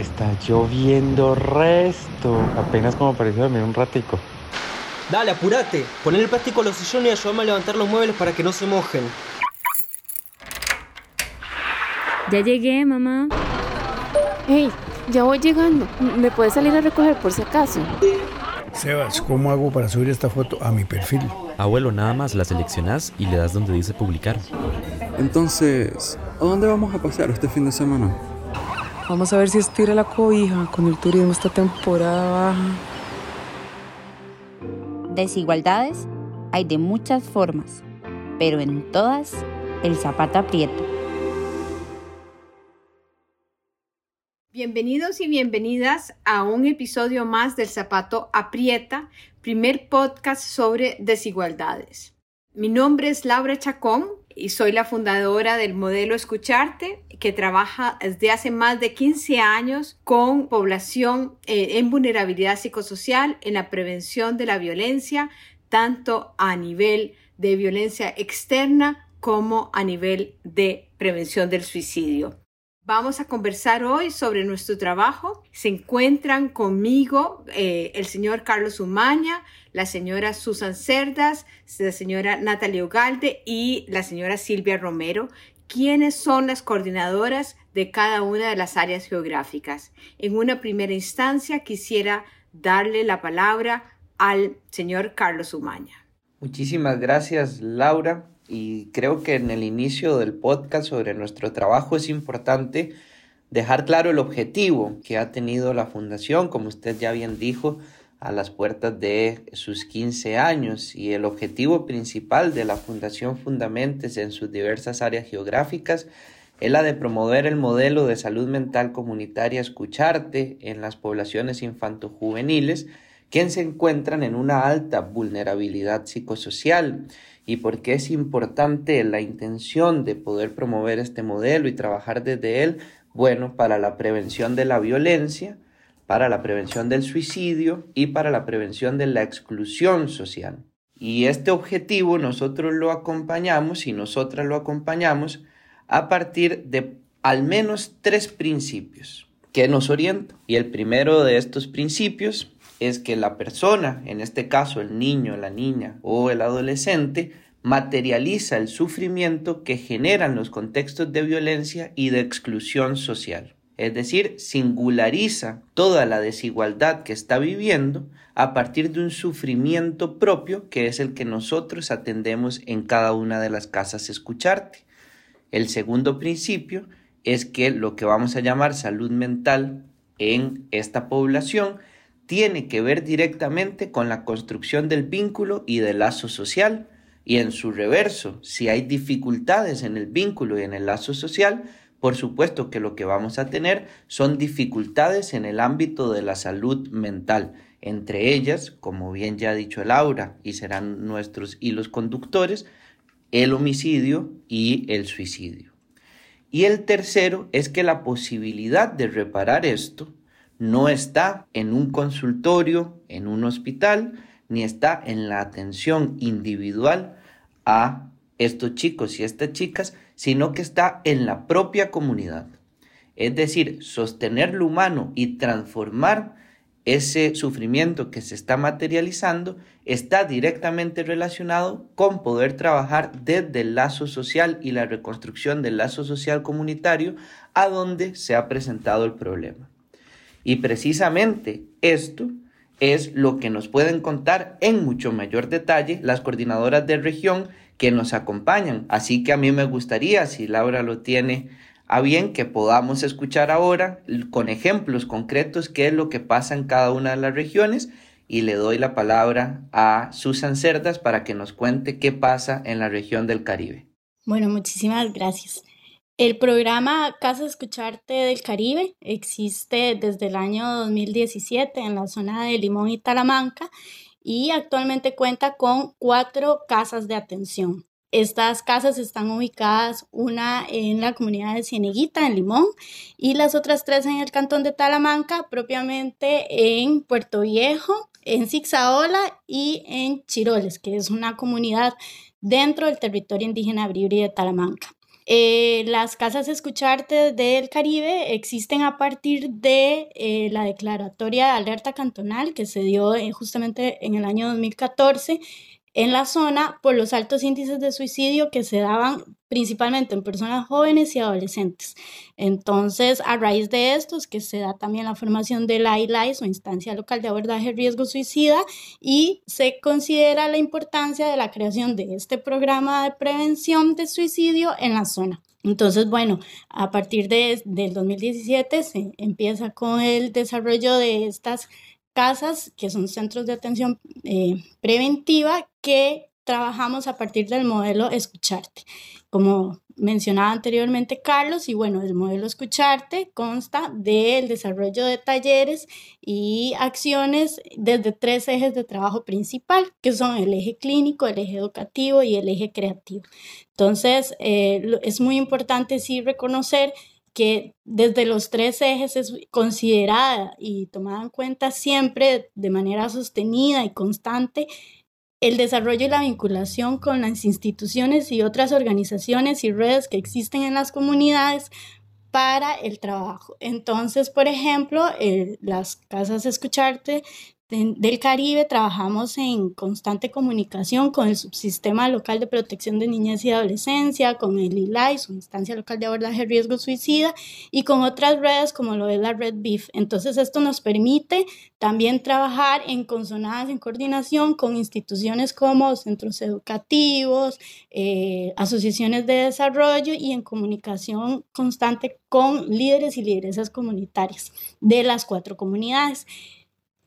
Está lloviendo resto. Apenas como pareció dormir un ratico. Dale, apúrate. Poner el plástico a los sillones y ayúdame a levantar los muebles para que no se mojen. Ya llegué, mamá. Hey, ya voy llegando. ¿Me puedes salir a recoger por si acaso? Sebas, ¿cómo hago para subir esta foto a mi perfil? Abuelo, nada más la seleccionas y le das donde dice publicar. Entonces, ¿a dónde vamos a pasar este fin de semana? Vamos a ver si estira la cobija con el turismo esta temporada baja. Desigualdades hay de muchas formas, pero en todas el zapato aprieta. Bienvenidos y bienvenidas a un episodio más del Zapato Aprieta, primer podcast sobre desigualdades. Mi nombre es Laura Chacón y soy la fundadora del modelo Escucharte, que trabaja desde hace más de 15 años con población eh, en vulnerabilidad psicosocial, en la prevención de la violencia, tanto a nivel de violencia externa como a nivel de prevención del suicidio. Vamos a conversar hoy sobre nuestro trabajo. Se encuentran conmigo eh, el señor Carlos Umaña, la señora Susan Cerdas, la señora Natalia Ugalde y la señora Silvia Romero, quienes son las coordinadoras de cada una de las áreas geográficas. En una primera instancia quisiera darle la palabra al señor Carlos Umaña. Muchísimas gracias, Laura y creo que en el inicio del podcast sobre nuestro trabajo es importante dejar claro el objetivo que ha tenido la fundación, como usted ya bien dijo, a las puertas de sus 15 años y el objetivo principal de la Fundación Fundamentes en sus diversas áreas geográficas es la de promover el modelo de salud mental comunitaria Escucharte en las poblaciones infanto-juveniles que se encuentran en una alta vulnerabilidad psicosocial. Y por qué es importante la intención de poder promover este modelo y trabajar desde él, bueno, para la prevención de la violencia, para la prevención del suicidio y para la prevención de la exclusión social. Y este objetivo nosotros lo acompañamos y nosotras lo acompañamos a partir de al menos tres principios que nos orientan. Y el primero de estos principios es que la persona, en este caso el niño, la niña o el adolescente, materializa el sufrimiento que generan los contextos de violencia y de exclusión social. Es decir, singulariza toda la desigualdad que está viviendo a partir de un sufrimiento propio que es el que nosotros atendemos en cada una de las casas escucharte. El segundo principio es que lo que vamos a llamar salud mental en esta población tiene que ver directamente con la construcción del vínculo y del lazo social, y en su reverso, si hay dificultades en el vínculo y en el lazo social, por supuesto que lo que vamos a tener son dificultades en el ámbito de la salud mental, entre ellas, como bien ya ha dicho Laura, y serán nuestros hilos conductores, el homicidio y el suicidio. Y el tercero es que la posibilidad de reparar esto no está en un consultorio, en un hospital, ni está en la atención individual a estos chicos y estas chicas, sino que está en la propia comunidad. Es decir, sostener lo humano y transformar ese sufrimiento que se está materializando está directamente relacionado con poder trabajar desde el lazo social y la reconstrucción del lazo social comunitario a donde se ha presentado el problema. Y precisamente esto es lo que nos pueden contar en mucho mayor detalle las coordinadoras de región que nos acompañan. Así que a mí me gustaría, si Laura lo tiene a bien, que podamos escuchar ahora con ejemplos concretos qué es lo que pasa en cada una de las regiones y le doy la palabra a Susan Cerdas para que nos cuente qué pasa en la región del Caribe. Bueno, muchísimas gracias. El programa Casa Escucharte del Caribe existe desde el año 2017 en la zona de Limón y Talamanca y actualmente cuenta con cuatro casas de atención. Estas casas están ubicadas una en la comunidad de Cieneguita, en Limón, y las otras tres en el cantón de Talamanca, propiamente en Puerto Viejo, en Zixaola y en Chiroles, que es una comunidad dentro del territorio indígena Bribri de Talamanca. Eh, las casas escucharte del Caribe existen a partir de eh, la declaratoria de alerta cantonal que se dio eh, justamente en el año 2014 en la zona por los altos índices de suicidio que se daban principalmente en personas jóvenes y adolescentes. Entonces, a raíz de esto es que se da también la formación de la ILAIS o Instancia Local de Abordaje Riesgo Suicida y se considera la importancia de la creación de este programa de prevención de suicidio en la zona. Entonces, bueno, a partir de, del 2017 se empieza con el desarrollo de estas casas, que son centros de atención eh, preventiva, que trabajamos a partir del modelo Escucharte. Como mencionaba anteriormente Carlos, y bueno, el modelo Escucharte consta del desarrollo de talleres y acciones desde tres ejes de trabajo principal, que son el eje clínico, el eje educativo y el eje creativo. Entonces, eh, es muy importante sí reconocer que desde los tres ejes es considerada y tomada en cuenta siempre de manera sostenida y constante el desarrollo y la vinculación con las instituciones y otras organizaciones y redes que existen en las comunidades para el trabajo. Entonces, por ejemplo, eh, las casas Escucharte del Caribe trabajamos en constante comunicación con el subsistema local de protección de niñez y adolescencia, con el ILAI, su instancia local de abordaje riesgo suicida, y con otras redes como lo es la Red BIF. Entonces esto nos permite también trabajar en consonadas, en coordinación con instituciones como centros educativos, eh, asociaciones de desarrollo y en comunicación constante con líderes y lideresas comunitarias de las cuatro comunidades.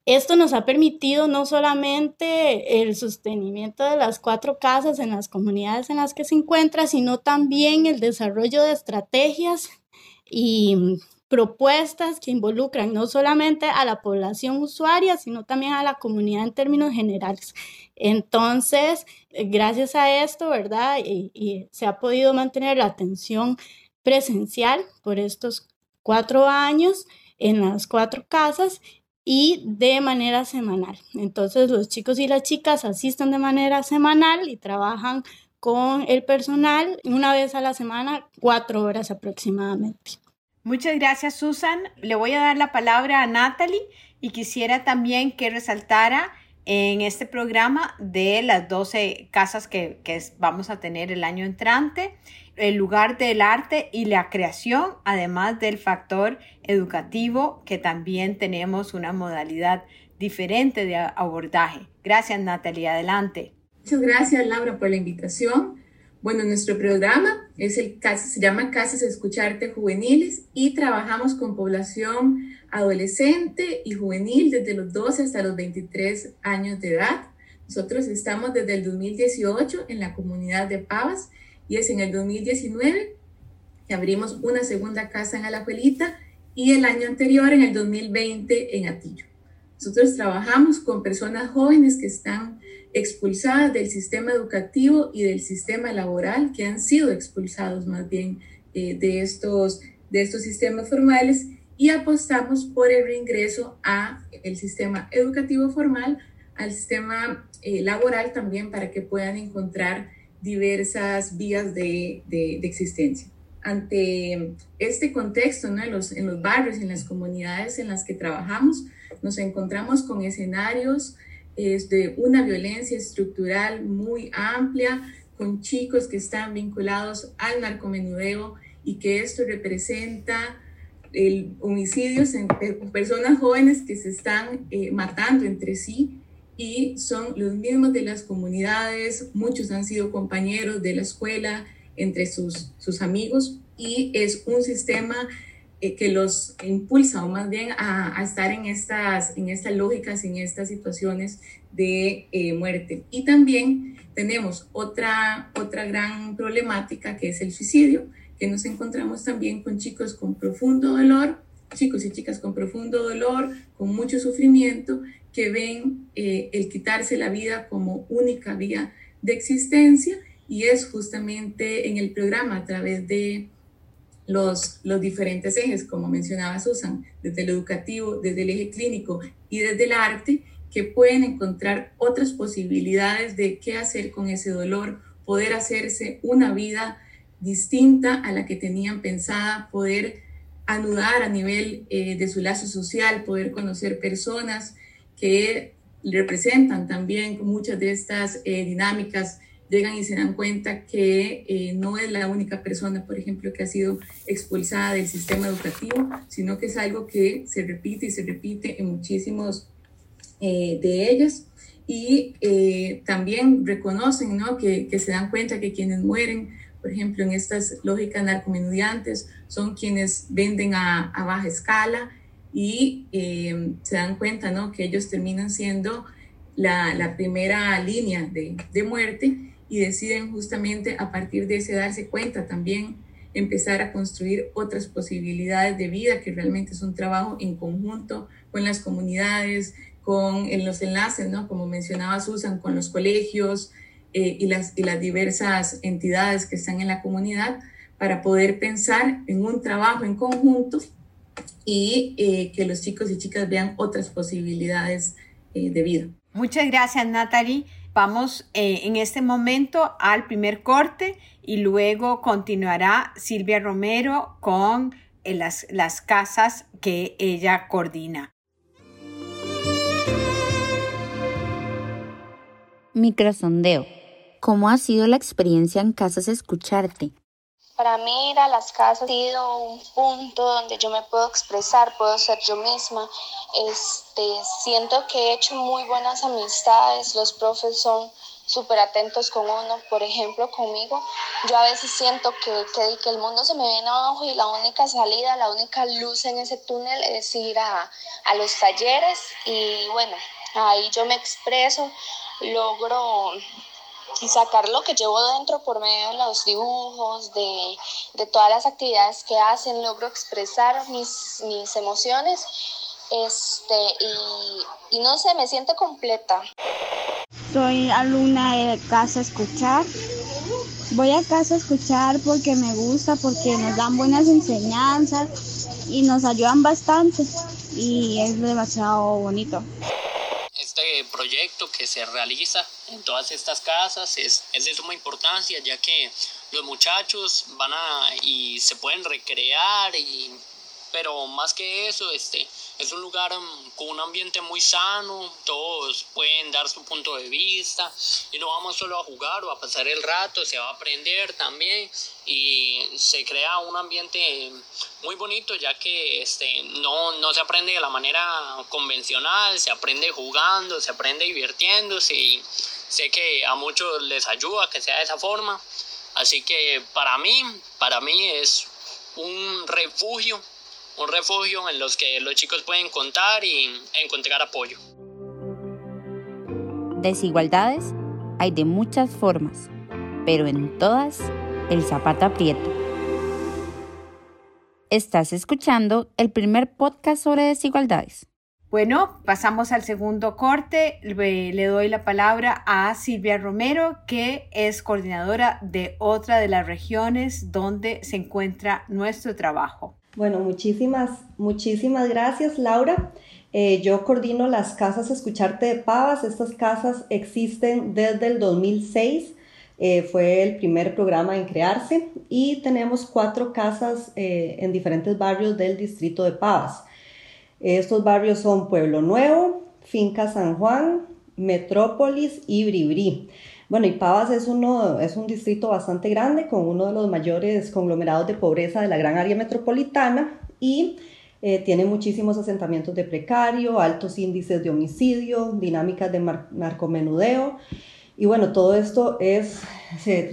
Esto nos ha permitido no solamente el sostenimiento de las cuatro casas en las comunidades en las que se encuentra, sino también el desarrollo de estrategias y propuestas que involucran no solamente a la población usuaria, sino también a la comunidad en términos generales. Entonces, gracias a esto, ¿verdad? Y, se ha podido mantener la atención presencial por estos cuatro años en las cuatro casas y de manera semanal. Entonces los chicos y las chicas asisten de manera semanal y trabajan con el personal una vez a la semana, cuatro horas aproximadamente. Muchas gracias Susan. Le voy a dar la palabra a Natalie y quisiera también que resaltara en este programa de las 12 casas que, vamos a tener el año entrante el lugar del arte y la creación, además del factor educativo, que también tenemos una modalidad diferente de abordaje. Gracias, Natalia. Adelante. Muchas gracias, Laura, por la invitación. Bueno, nuestro programa es el, se llama Casas Escucharte Juveniles y trabajamos con población adolescente y juvenil desde los 12 hasta los 23 años de edad. Nosotros estamos desde el 2018 en la comunidad de Pavas y es en el 2019 que abrimos una segunda casa en Alajuelita y el año anterior, en el 2020, en Atillo. Nosotros trabajamos con personas jóvenes que están expulsadas del sistema educativo y del sistema laboral, que han sido expulsados más bien eh, de, estos, de estos sistemas formales y apostamos por el reingreso a el sistema educativo formal, al sistema eh, laboral también para que puedan encontrar diversas vías de, de, existencia. Ante este contexto, ¿no? en, los, en los barrios, en las comunidades en las que trabajamos, nos encontramos con escenarios de una violencia estructural muy amplia, con chicos que están vinculados al narcomenudeo y que esto representa el homicidios en personas jóvenes que se están eh, matando entre sí y son los mismos de las comunidades, muchos han sido compañeros de la escuela, entre sus, sus amigos, y es un sistema eh, que los impulsa o más bien a, estar en estas, en estas lógicas, en estas situaciones de eh, muerte. Y también tenemos otra, otra gran problemática que es el suicidio, que nos encontramos también con chicos con profundo dolor, chicos y chicas con profundo dolor, con mucho sufrimiento, que ven eh, el quitarse la vida como única vía de existencia y es justamente en el programa a través de los, los diferentes ejes, como mencionaba Susan, desde el educativo, desde el eje clínico y desde el arte, que pueden encontrar otras posibilidades de qué hacer con ese dolor, poder hacerse una vida distinta a la que tenían pensada, poder anudar a nivel eh, de su lazo social, poder conocer personas que representan también muchas de estas eh, dinámicas, llegan y se dan cuenta que eh, no es la única persona, por ejemplo, que ha sido expulsada del sistema educativo, sino que es algo que se repite y se repite en muchísimos de ellos y también reconocen ¿no? que, que, se dan cuenta que quienes mueren por ejemplo, en estas lógicas narcomenudiantes, son quienes venden a, a baja escala y eh, se dan cuenta ¿no? que ellos terminan siendo la, la primera línea de, de, muerte y deciden justamente a partir de ese darse cuenta también empezar a construir otras posibilidades de vida, que realmente es un trabajo en conjunto con las comunidades, con en los enlaces, ¿no? como mencionaba Susan, con los colegios, eh, y, las, y las diversas entidades que están en la comunidad para poder pensar en un trabajo en conjunto y eh, que los chicos y chicas vean otras posibilidades eh, de vida. Muchas gracias, Natalie. Vamos en este momento al primer corte y luego continuará Silvia Romero con las, las casas que ella coordina. Microsondeo. ¿Cómo ha sido la experiencia en Casas Escucharte? Para mí ir a las casas ha sido un punto donde yo me puedo expresar, puedo ser yo misma. Este, siento que he hecho muy buenas amistades, los profes son súper atentos con uno, por ejemplo, conmigo. Yo a veces siento que, que, que, el mundo se me viene abajo y la única salida, la única luz en ese túnel es ir a, a los talleres y bueno, ahí yo me expreso, logro y sacar lo que llevo dentro por medio de los dibujos, de, de todas las actividades que hacen, logro expresar mis, mis emociones este, y, y no sé, me siento completa. Soy alumna de Casa Escuchar. Voy a Casa Escuchar porque me gusta, porque nos dan buenas enseñanzas y nos ayudan bastante y es demasiado bonito este proyecto que se realiza en todas estas casas es, es de suma importancia ya que los muchachos van a y se pueden recrear y pero más que eso, este, es un lugar um, con un ambiente muy sano, todos pueden dar su punto de vista y no vamos solo a jugar o a pasar el rato, se va a aprender también y se crea un ambiente muy bonito ya que este, no, no se aprende de la manera convencional, se aprende jugando, se aprende divirtiéndose y sé que a muchos les ayuda que sea de esa forma. Así que para mí, para mí es un refugio un refugio en los que los chicos pueden contar y encontrar apoyo. Desigualdades hay de muchas formas, pero en todas el zapato aprieta. Estás escuchando el primer podcast sobre desigualdades. Bueno, pasamos al segundo corte. Le doy la palabra a Silvia Romero, que es coordinadora de otra de las regiones donde se encuentra nuestro trabajo. Bueno, muchísimas, muchísimas gracias, Laura. Eh, yo coordino las casas Escucharte de Pavas. Estas casas existen desde el 2006. Eh, fue el primer programa en crearse y tenemos cuatro casas eh, en diferentes barrios del distrito de Pavas. Estos barrios son Pueblo Nuevo, Finca San Juan, Metrópolis y Bribri. Bueno, y Pavas es, uno, es un distrito bastante grande con uno de los mayores conglomerados de pobreza de la gran área metropolitana y eh, tiene muchísimos asentamientos de precario, altos índices de homicidio, dinámicas de narcomenudeo. Y bueno, todo esto es, se,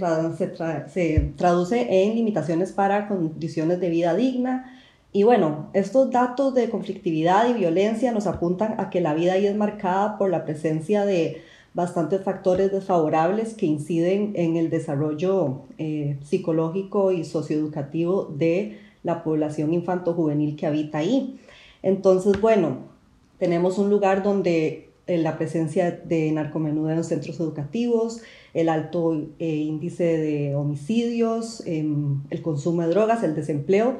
se traduce en limitaciones para condiciones de vida digna. Y bueno, estos datos de conflictividad y violencia nos apuntan a que la vida ahí es marcada por la presencia de bastantes factores desfavorables que inciden en el desarrollo eh, psicológico y socioeducativo de la población infanto-juvenil que habita ahí. Entonces, bueno, tenemos un lugar donde eh, la presencia de narcomenudeo en centros educativos, el alto eh, índice de homicidios, em, el consumo de drogas, el desempleo,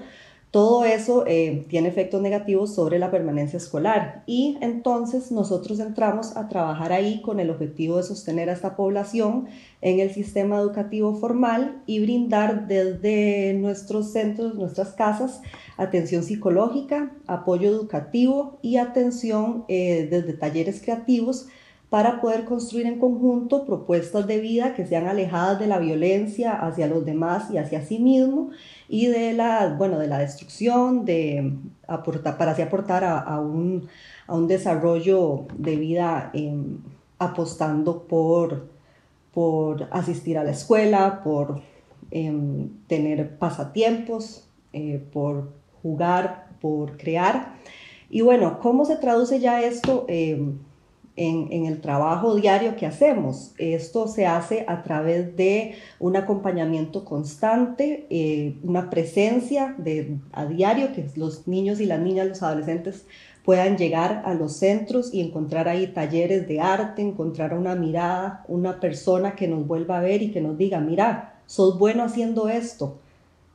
todo eso eh, tiene efectos negativos sobre la permanencia escolar. Y entonces nosotros entramos a trabajar ahí con el objetivo de sostener a esta población en el sistema educativo formal y brindar desde nuestros centros, nuestras casas, atención psicológica, apoyo educativo y atención eh, desde talleres creativos para poder construir en conjunto propuestas de vida que sean alejadas de la violencia hacia los demás y hacia sí mismo y de la, bueno, de la destrucción, de para así aportar a, un, a un, desarrollo de vida em, apostando por, por asistir a la escuela, por em, tener pasatiempos, eh, por jugar, por crear. Y bueno, ¿cómo se traduce ya esto? En, el trabajo diario que hacemos. Esto se hace a través de un acompañamiento constante, eh, una presencia de, a diario, que los niños y las niñas, los adolescentes puedan llegar a los centros y encontrar ahí talleres de arte, encontrar una mirada, una persona que nos vuelva a ver y que nos diga, mira, sos bueno haciendo esto,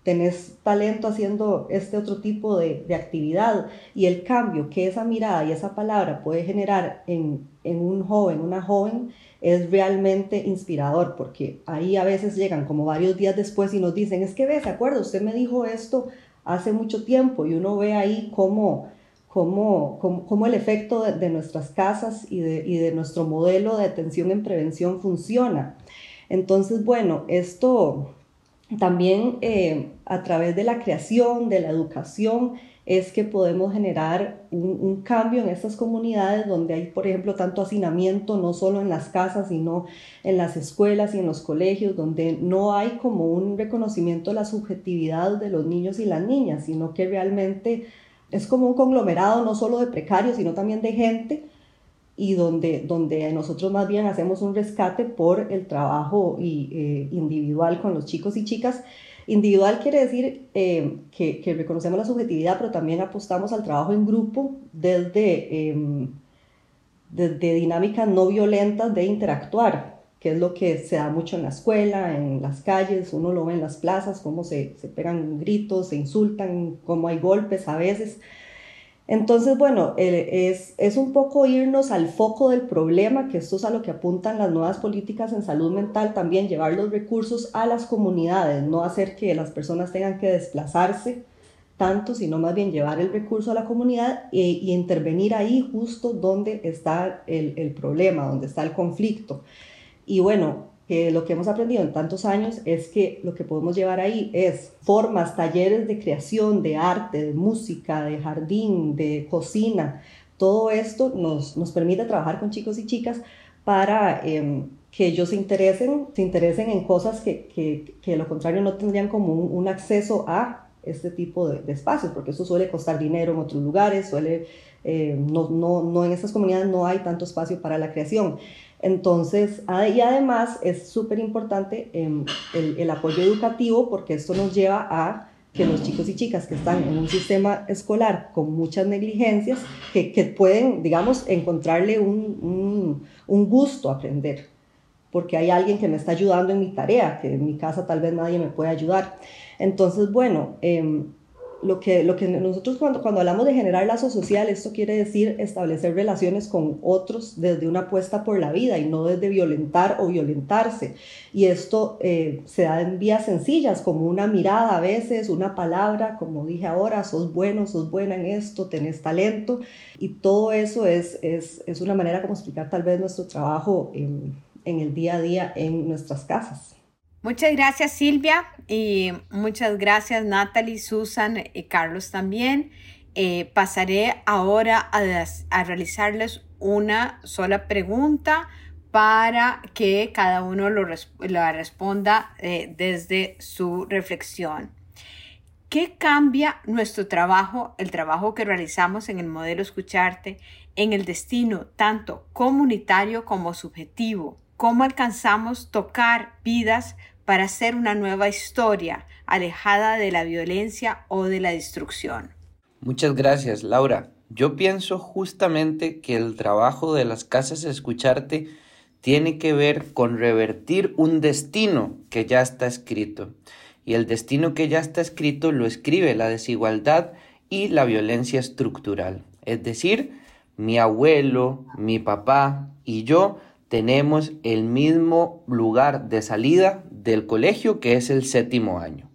tenés talento haciendo este otro tipo de, de, actividad y el cambio que esa mirada y esa palabra puede generar en, en, un joven, una joven, es realmente inspirador porque ahí a veces llegan como varios días después y nos dicen, es que ve, ¿se acuerda? Usted me dijo esto hace mucho tiempo y uno ve ahí cómo, cómo, cómo, el efecto de, de nuestras casas y de, y de nuestro modelo de atención en prevención funciona. Entonces, bueno, esto también eh, a través de la creación, de la educación, es que podemos generar un, cambio en estas comunidades donde hay, por ejemplo, tanto hacinamiento, no solo en las casas, sino en las escuelas y en los colegios, donde no hay como un reconocimiento de la subjetividad de los niños y las niñas, sino que realmente es como un conglomerado no solo de precarios, sino también de gente y donde, donde nosotros más bien hacemos un rescate por el trabajo y, eh, individual con los chicos y chicas. Individual quiere decir eh, que, que, reconocemos la subjetividad, pero también apostamos al trabajo en grupo desde, em, desde dinámicas no violentas de interactuar, que es lo que se da mucho en la escuela, en las calles, uno lo ve en las plazas, cómo se, se pegan gritos, se insultan, cómo hay golpes a veces. Entonces, bueno, eh, es, un poco irnos al foco del problema, que esto es a lo que apuntan las nuevas políticas en salud mental, también llevar los recursos a las comunidades, no hacer que las personas tengan que desplazarse tanto, sino más bien llevar el recurso a la comunidad y intervenir ahí justo donde está el, el problema, donde está el conflicto. Y bueno, que lo que hemos aprendido en tantos años es que lo que podemos llevar ahí es formas, talleres de creación, de arte, de música, de jardín, de cocina. Todo esto nos, nos permite trabajar con chicos y chicas para em, que ellos se interesen, se interesen en cosas que, que, que lo contrario no tendrían como un, acceso a este tipo de, espacios, porque eso suele costar dinero en otros lugares, suele, eh, no, no, no en estas comunidades no hay tanto espacio para la creación. Entonces, y además es súper importante em, el, apoyo educativo porque esto nos lleva a que los chicos y chicas que están en un sistema escolar con muchas negligencias, que, pueden, digamos, encontrarle un, un, gusto a aprender, porque hay alguien que me está ayudando en mi tarea, que en mi casa tal vez nadie me puede ayudar. Entonces, bueno, em, lo que, lo que nosotros cuando, cuando hablamos de generar lazo social, esto quiere decir establecer relaciones con otros desde una apuesta por la vida y no desde violentar o violentarse. Y esto eh, se da en vías sencillas, como una mirada a veces, una palabra, como dije ahora, sos bueno, sos buena en esto, tenés talento. Y todo eso es, es, es una manera como explicar tal vez nuestro trabajo en, en el día a día en nuestras casas. Muchas gracias Silvia y muchas gracias Natalie, Susan y Carlos también. Eh, pasaré ahora a, realizarles una sola pregunta para que cada uno lo, la responda eh, desde su reflexión. ¿Qué cambia nuestro trabajo, el trabajo que realizamos en el modelo Escucharte, en el destino tanto comunitario como subjetivo? ¿Cómo alcanzamos tocar vidas para hacer una nueva historia alejada de la violencia o de la destrucción. Muchas gracias, Laura. Yo pienso justamente que el trabajo de las casas escucharte tiene que ver con revertir un destino que ya está escrito. y el destino que ya está escrito lo escribe la desigualdad y la violencia estructural. Es decir, mi abuelo, mi papá y yo tenemos el mismo lugar de salida del colegio que es el séptimo año.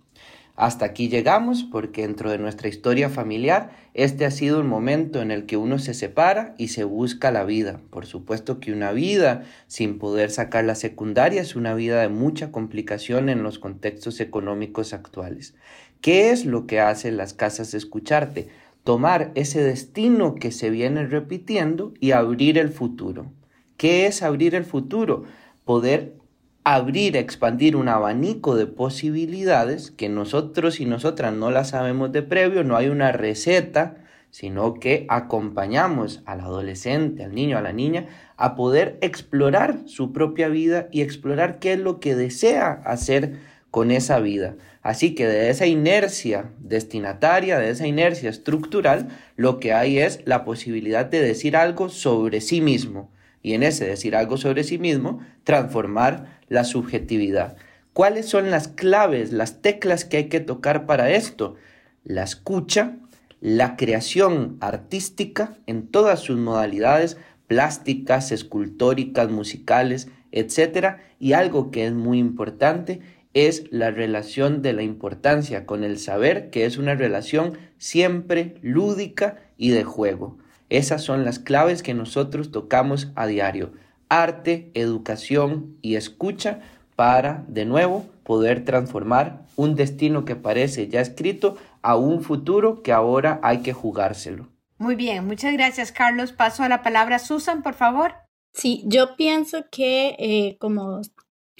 Hasta aquí llegamos porque dentro de nuestra historia familiar este ha sido un momento en el que uno se separa y se busca la vida. Por supuesto que una vida sin poder sacar la secundaria es una vida de mucha complicación en los contextos económicos actuales. ¿Qué es lo que hacen las casas de escucharte? Tomar ese destino que se viene repitiendo y abrir el futuro. ¿Qué es abrir el futuro? Poder abrir, expandir un abanico de posibilidades que nosotros y nosotras no las sabemos de previo, no hay una receta, sino que acompañamos al adolescente, al niño, a la niña, a poder explorar su propia vida y explorar qué es lo que desea hacer con esa vida. Así que de esa inercia destinataria, de esa inercia estructural, lo que hay es la posibilidad de decir algo sobre sí mismo y en ese decir algo sobre sí mismo, transformar la subjetividad. ¿Cuáles son las claves, las teclas que hay que tocar para esto? La escucha, la creación artística en todas sus modalidades, plásticas, escultóricas, musicales, etc. Y algo que es muy importante es la relación de la importancia con el saber, que es una relación siempre lúdica y de juego. Esas son las claves que nosotros tocamos a diario. Arte, educación y escucha para, de nuevo, poder transformar un destino que parece ya escrito a un futuro que ahora hay que jugárselo. Muy bien, muchas gracias Carlos. Paso a la palabra Susan, por favor. Sí, yo pienso que, eh, como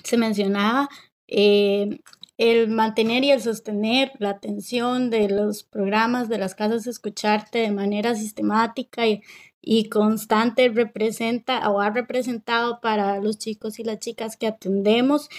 se mencionaba, eh, el mantener y el sostener la atención de los programas de las casas escucharte de manera sistemática y, constante representa o ha representado para los chicos y las chicas que atendemos.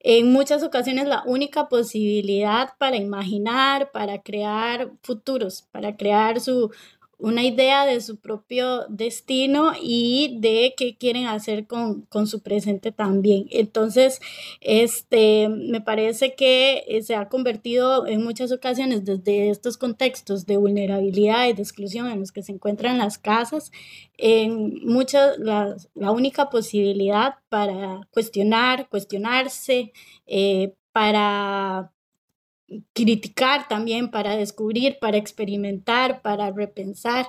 En muchas ocasiones la única posibilidad para imaginar, para crear futuros, para crear su, una idea de su propio destino y de qué quieren hacer con, su presente también. Entonces, este, me parece que eh, se ha convertido en muchas ocasiones desde estos contextos de vulnerabilidad y de exclusión en los que se encuentran las casas, en muchas, la, única posibilidad para cuestionar, cuestionarse, eh, para criticar también, para descubrir, para experimentar, para repensar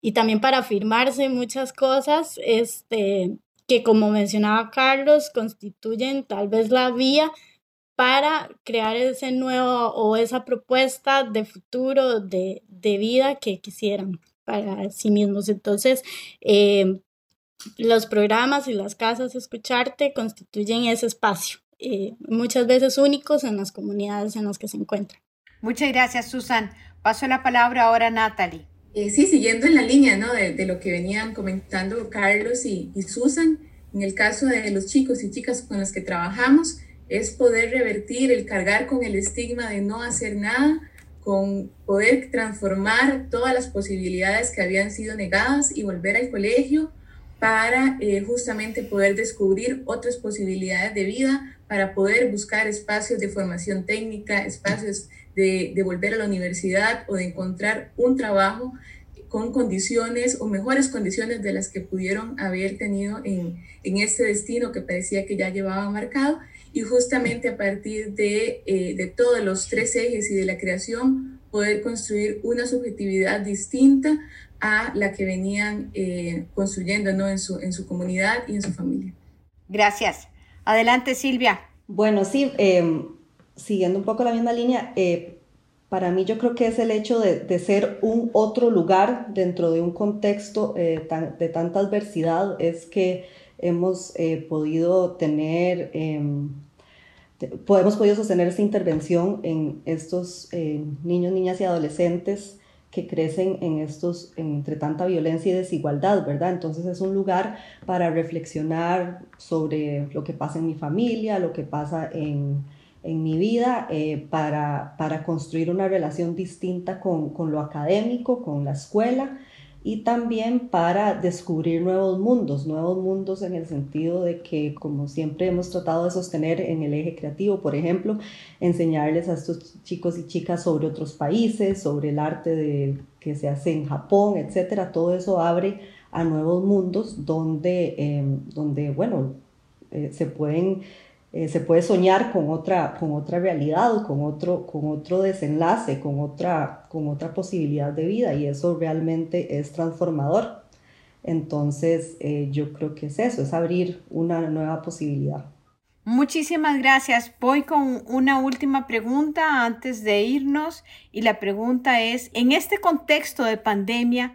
y también para afirmarse muchas cosas este, que, como mencionaba Carlos, constituyen tal vez la vía para crear ese nuevo o esa propuesta de futuro, de, vida que quisieran para sí mismos. Entonces, eh, los programas y las casas escucharte constituyen ese espacio eh, muchas veces únicos en las comunidades en las que se encuentran. Muchas gracias, Susan. Paso la palabra ahora a Natalie. Eh, sí, siguiendo en la línea ¿no? de, lo que venían comentando Carlos y, y Susan, en el caso de los chicos y chicas con los que trabajamos, es poder revertir el cargar con el estigma de no hacer nada, con poder transformar todas las posibilidades que habían sido negadas y volver al colegio para eh, justamente poder descubrir otras posibilidades de vida, para poder buscar espacios de formación técnica, espacios de, volver a la universidad o de encontrar un trabajo con condiciones o mejores condiciones de las que pudieron haber tenido en, en este destino que parecía que ya llevaba marcado. Y justamente a partir de, eh, de todos los tres ejes y de la creación, poder construir una subjetividad distinta a la que venían eh, construyendo ¿no? en, su, en su comunidad y en su familia. Gracias. Adelante, Silvia. Bueno, sí, em, siguiendo un poco la misma línea, eh, para mí yo creo que es el hecho de, ser un otro lugar dentro de un contexto eh, de tanta adversidad, es que hemos podido tener, em, podido sostener esta intervención en estos niños, niñas y adolescentes que crecen en estos, entre tanta violencia y desigualdad, ¿verdad? Entonces es un lugar para reflexionar sobre lo que pasa en mi familia, lo que pasa en, en mi vida, eh, para, para, construir una relación distinta con, con, lo académico, con la escuela, y también para descubrir nuevos mundos, nuevos mundos en el sentido de que, como siempre hemos tratado de sostener en el eje creativo, por ejemplo, enseñarles a estos chicos y chicas sobre otros países, sobre el arte que se hace en Japón, etcétera. Todo eso abre a nuevos mundos donde, em, donde bueno, eh, se pueden eh, se puede soñar con otra, con otra realidad, con otro, con otro desenlace, con otra, con otra posibilidad de vida y eso realmente es transformador. Entonces eh, yo creo que es eso, es abrir una nueva posibilidad. Muchísimas gracias. Voy con una última pregunta antes de irnos y la pregunta es, en este contexto de pandemia,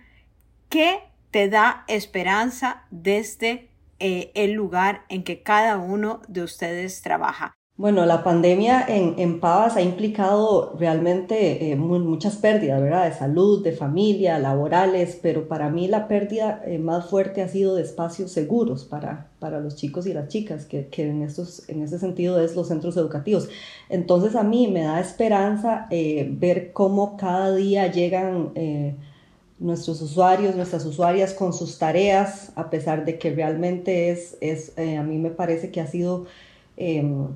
¿qué te da esperanza desde eh, el lugar en que cada uno de ustedes trabaja. Bueno, la pandemia en, en Pavas ha implicado realmente eh, muchas pérdidas, ¿verdad? De salud, de familia, laborales, pero para mí la pérdida eh, más fuerte ha sido de espacios seguros para, para los chicos y las chicas, que, que en, estos, en ese sentido es los centros educativos. Entonces a mí me da esperanza ver cómo cada día llegan nuestros usuarios, nuestras usuarias con sus tareas, a pesar de que realmente es, es eh, a mí me parece que ha sido, em,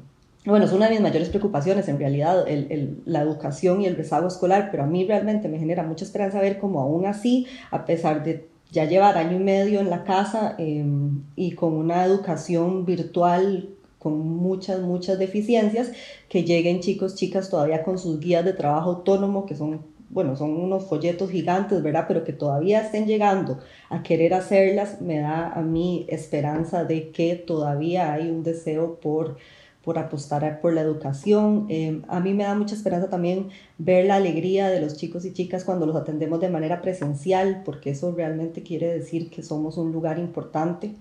bueno, es una de mis mayores preocupaciones en realidad, el, la educación y el rezago escolar, pero a mí realmente me genera mucha esperanza ver cómo aún así, a pesar de ya llevar año y medio en la casa em, y con una educación virtual con muchas, muchas deficiencias, que lleguen chicos, chicas todavía con sus guías de trabajo autónomo, que son bueno, son unos folletos gigantes, ¿verdad? Pero que todavía estén llegando a querer hacerlas, me da a mí esperanza de que todavía hay un deseo por, por apostar por la educación. Em, a mí me da mucha esperanza también ver la alegría de los chicos y chicas cuando los atendemos de manera presencial, porque eso realmente quiere decir que somos un lugar importante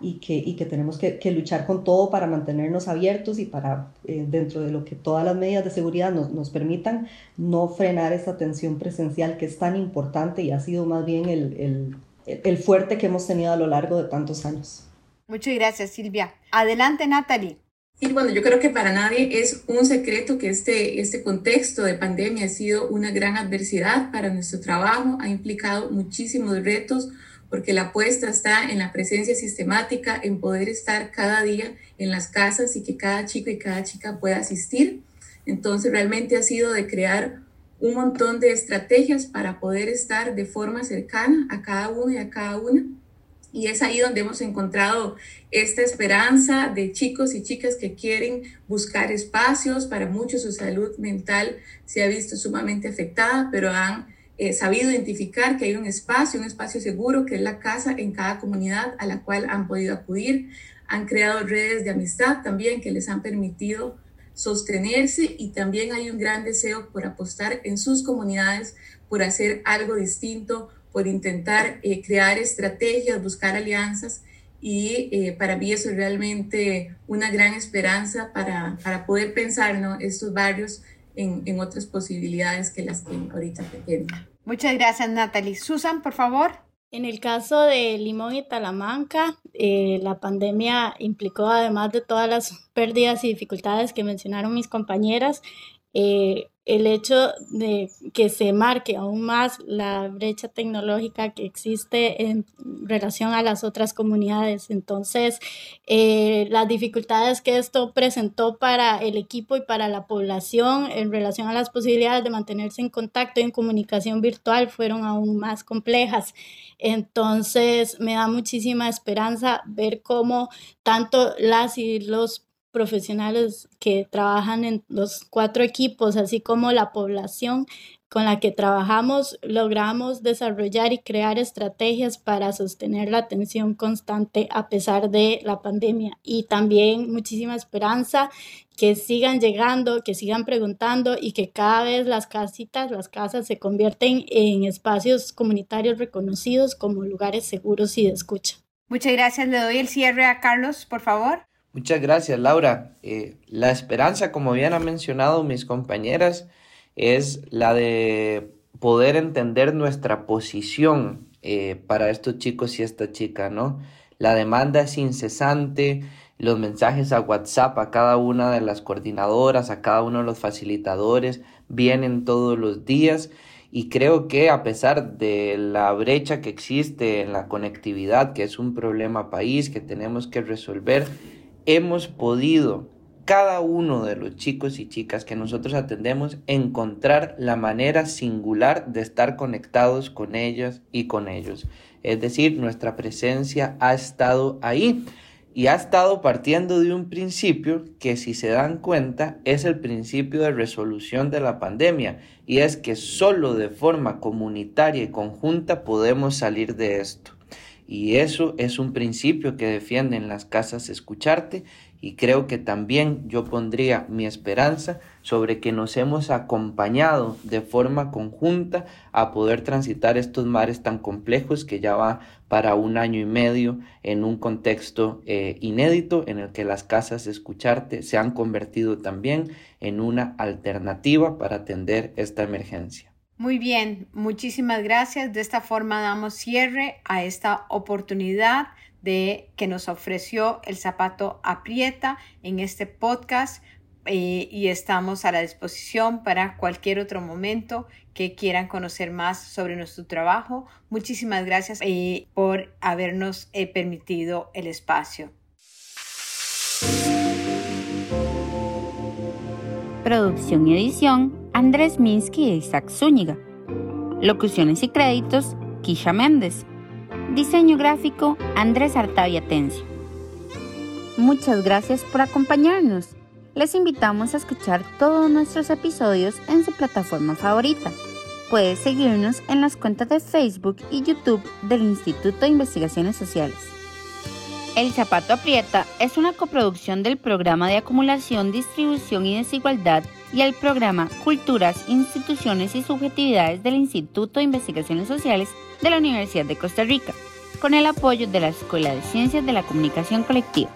y que, y que tenemos que, que, luchar con todo para mantenernos abiertos y para, eh, dentro de lo que todas las medidas de seguridad nos, nos, permitan, no frenar esa atención presencial que es tan importante y ha sido más bien el, el, el fuerte que hemos tenido a lo largo de tantos años. Muchas gracias, Silvia. Adelante, Natalie. Sí, bueno, yo creo que para nadie es un secreto que este, este contexto de pandemia ha sido una gran adversidad para nuestro trabajo, ha implicado muchísimos retos, porque la apuesta está en la presencia sistemática, en poder estar cada día en las casas y que cada chico y cada chica pueda asistir. Entonces realmente ha sido de crear un montón de estrategias para poder estar de forma cercana a cada uno y a cada una. Y es ahí donde hemos encontrado esta esperanza de chicos y chicas que quieren buscar espacios. Para muchos su salud mental se ha visto sumamente afectada, pero han eh, sabido identificar que hay un espacio, un espacio seguro, que es la casa en cada comunidad a la cual han podido acudir. Han creado redes de amistad también que les han permitido sostenerse y también hay un gran deseo por apostar en sus comunidades, por hacer algo distinto, por intentar eh, crear estrategias, buscar alianzas y eh, para mí eso es realmente una gran esperanza para, para poder pensar ¿no? estos barrios en, en otras posibilidades que las que ahorita tienen. Muchas gracias, Natalie. Susan, por favor. En el caso de Limón y Talamanca, eh, la pandemia implicó, además de todas las pérdidas y dificultades que mencionaron mis compañeras, eh, el hecho de que se marque aún más la brecha tecnológica que existe en relación a las otras comunidades. Entonces, eh, las dificultades que esto presentó para el equipo y para la población en relación a las posibilidades de mantenerse en contacto y en comunicación virtual fueron aún más complejas. Entonces, me da muchísima esperanza ver cómo tanto las y los profesionales que trabajan en los cuatro equipos, así como la población con la que trabajamos, logramos desarrollar y crear estrategias para sostener la atención constante a pesar de la pandemia. Y también muchísima esperanza que sigan llegando, que sigan preguntando y que cada vez las casitas, las casas se convierten en espacios comunitarios reconocidos como lugares seguros y de escucha. Muchas gracias. Le doy el cierre a Carlos, por favor. Muchas gracias, Laura. Eh, la esperanza, como bien han mencionado mis compañeras, es la de poder entender nuestra posición eh, para estos chicos y esta chica, ¿no? La demanda es incesante, los mensajes a WhatsApp a cada una de las coordinadoras, a cada uno de los facilitadores, vienen todos los días Y creo que a pesar de la brecha que existe en la conectividad, que es un problema país que tenemos que resolver, hemos podido cada uno de los chicos y chicas que nosotros atendemos encontrar la manera singular de estar conectados con ellas y con ellos. Es decir, nuestra presencia ha estado ahí y ha estado partiendo de un principio que si se dan cuenta es el principio de resolución de la pandemia y es que solo de forma comunitaria y conjunta podemos salir de esto. Y eso es un principio que defienden las casas escucharte y creo que también yo pondría mi esperanza sobre que nos hemos acompañado de forma conjunta a poder transitar estos mares tan complejos que ya va para un año y medio en un contexto eh, inédito en el que las casas escucharte se han convertido también en una alternativa para atender esta emergencia. Muy bien, muchísimas gracias. De esta forma damos cierre a esta oportunidad de que nos ofreció el zapato aprieta en este podcast eh, y estamos a la disposición para cualquier otro momento que quieran conocer más sobre nuestro trabajo. Muchísimas gracias eh, por habernos eh, permitido el espacio. Producción y edición, Andrés Minsky e Isaac Zúñiga. Locuciones y créditos, Kisha Méndez. Diseño gráfico, Andrés Artavia Tencio. Muchas gracias por acompañarnos. Les invitamos a escuchar todos nuestros episodios en su plataforma favorita. Puedes seguirnos en las cuentas de Facebook y YouTube del Instituto de Investigaciones Sociales. El Zapato Aprieta es una coproducción del Programa de Acumulación, Distribución y Desigualdad y el programa Culturas, Instituciones y Subjetividades del Instituto de Investigaciones Sociales de la Universidad de Costa Rica, con el apoyo de la Escuela de Ciencias de la Comunicación Colectiva.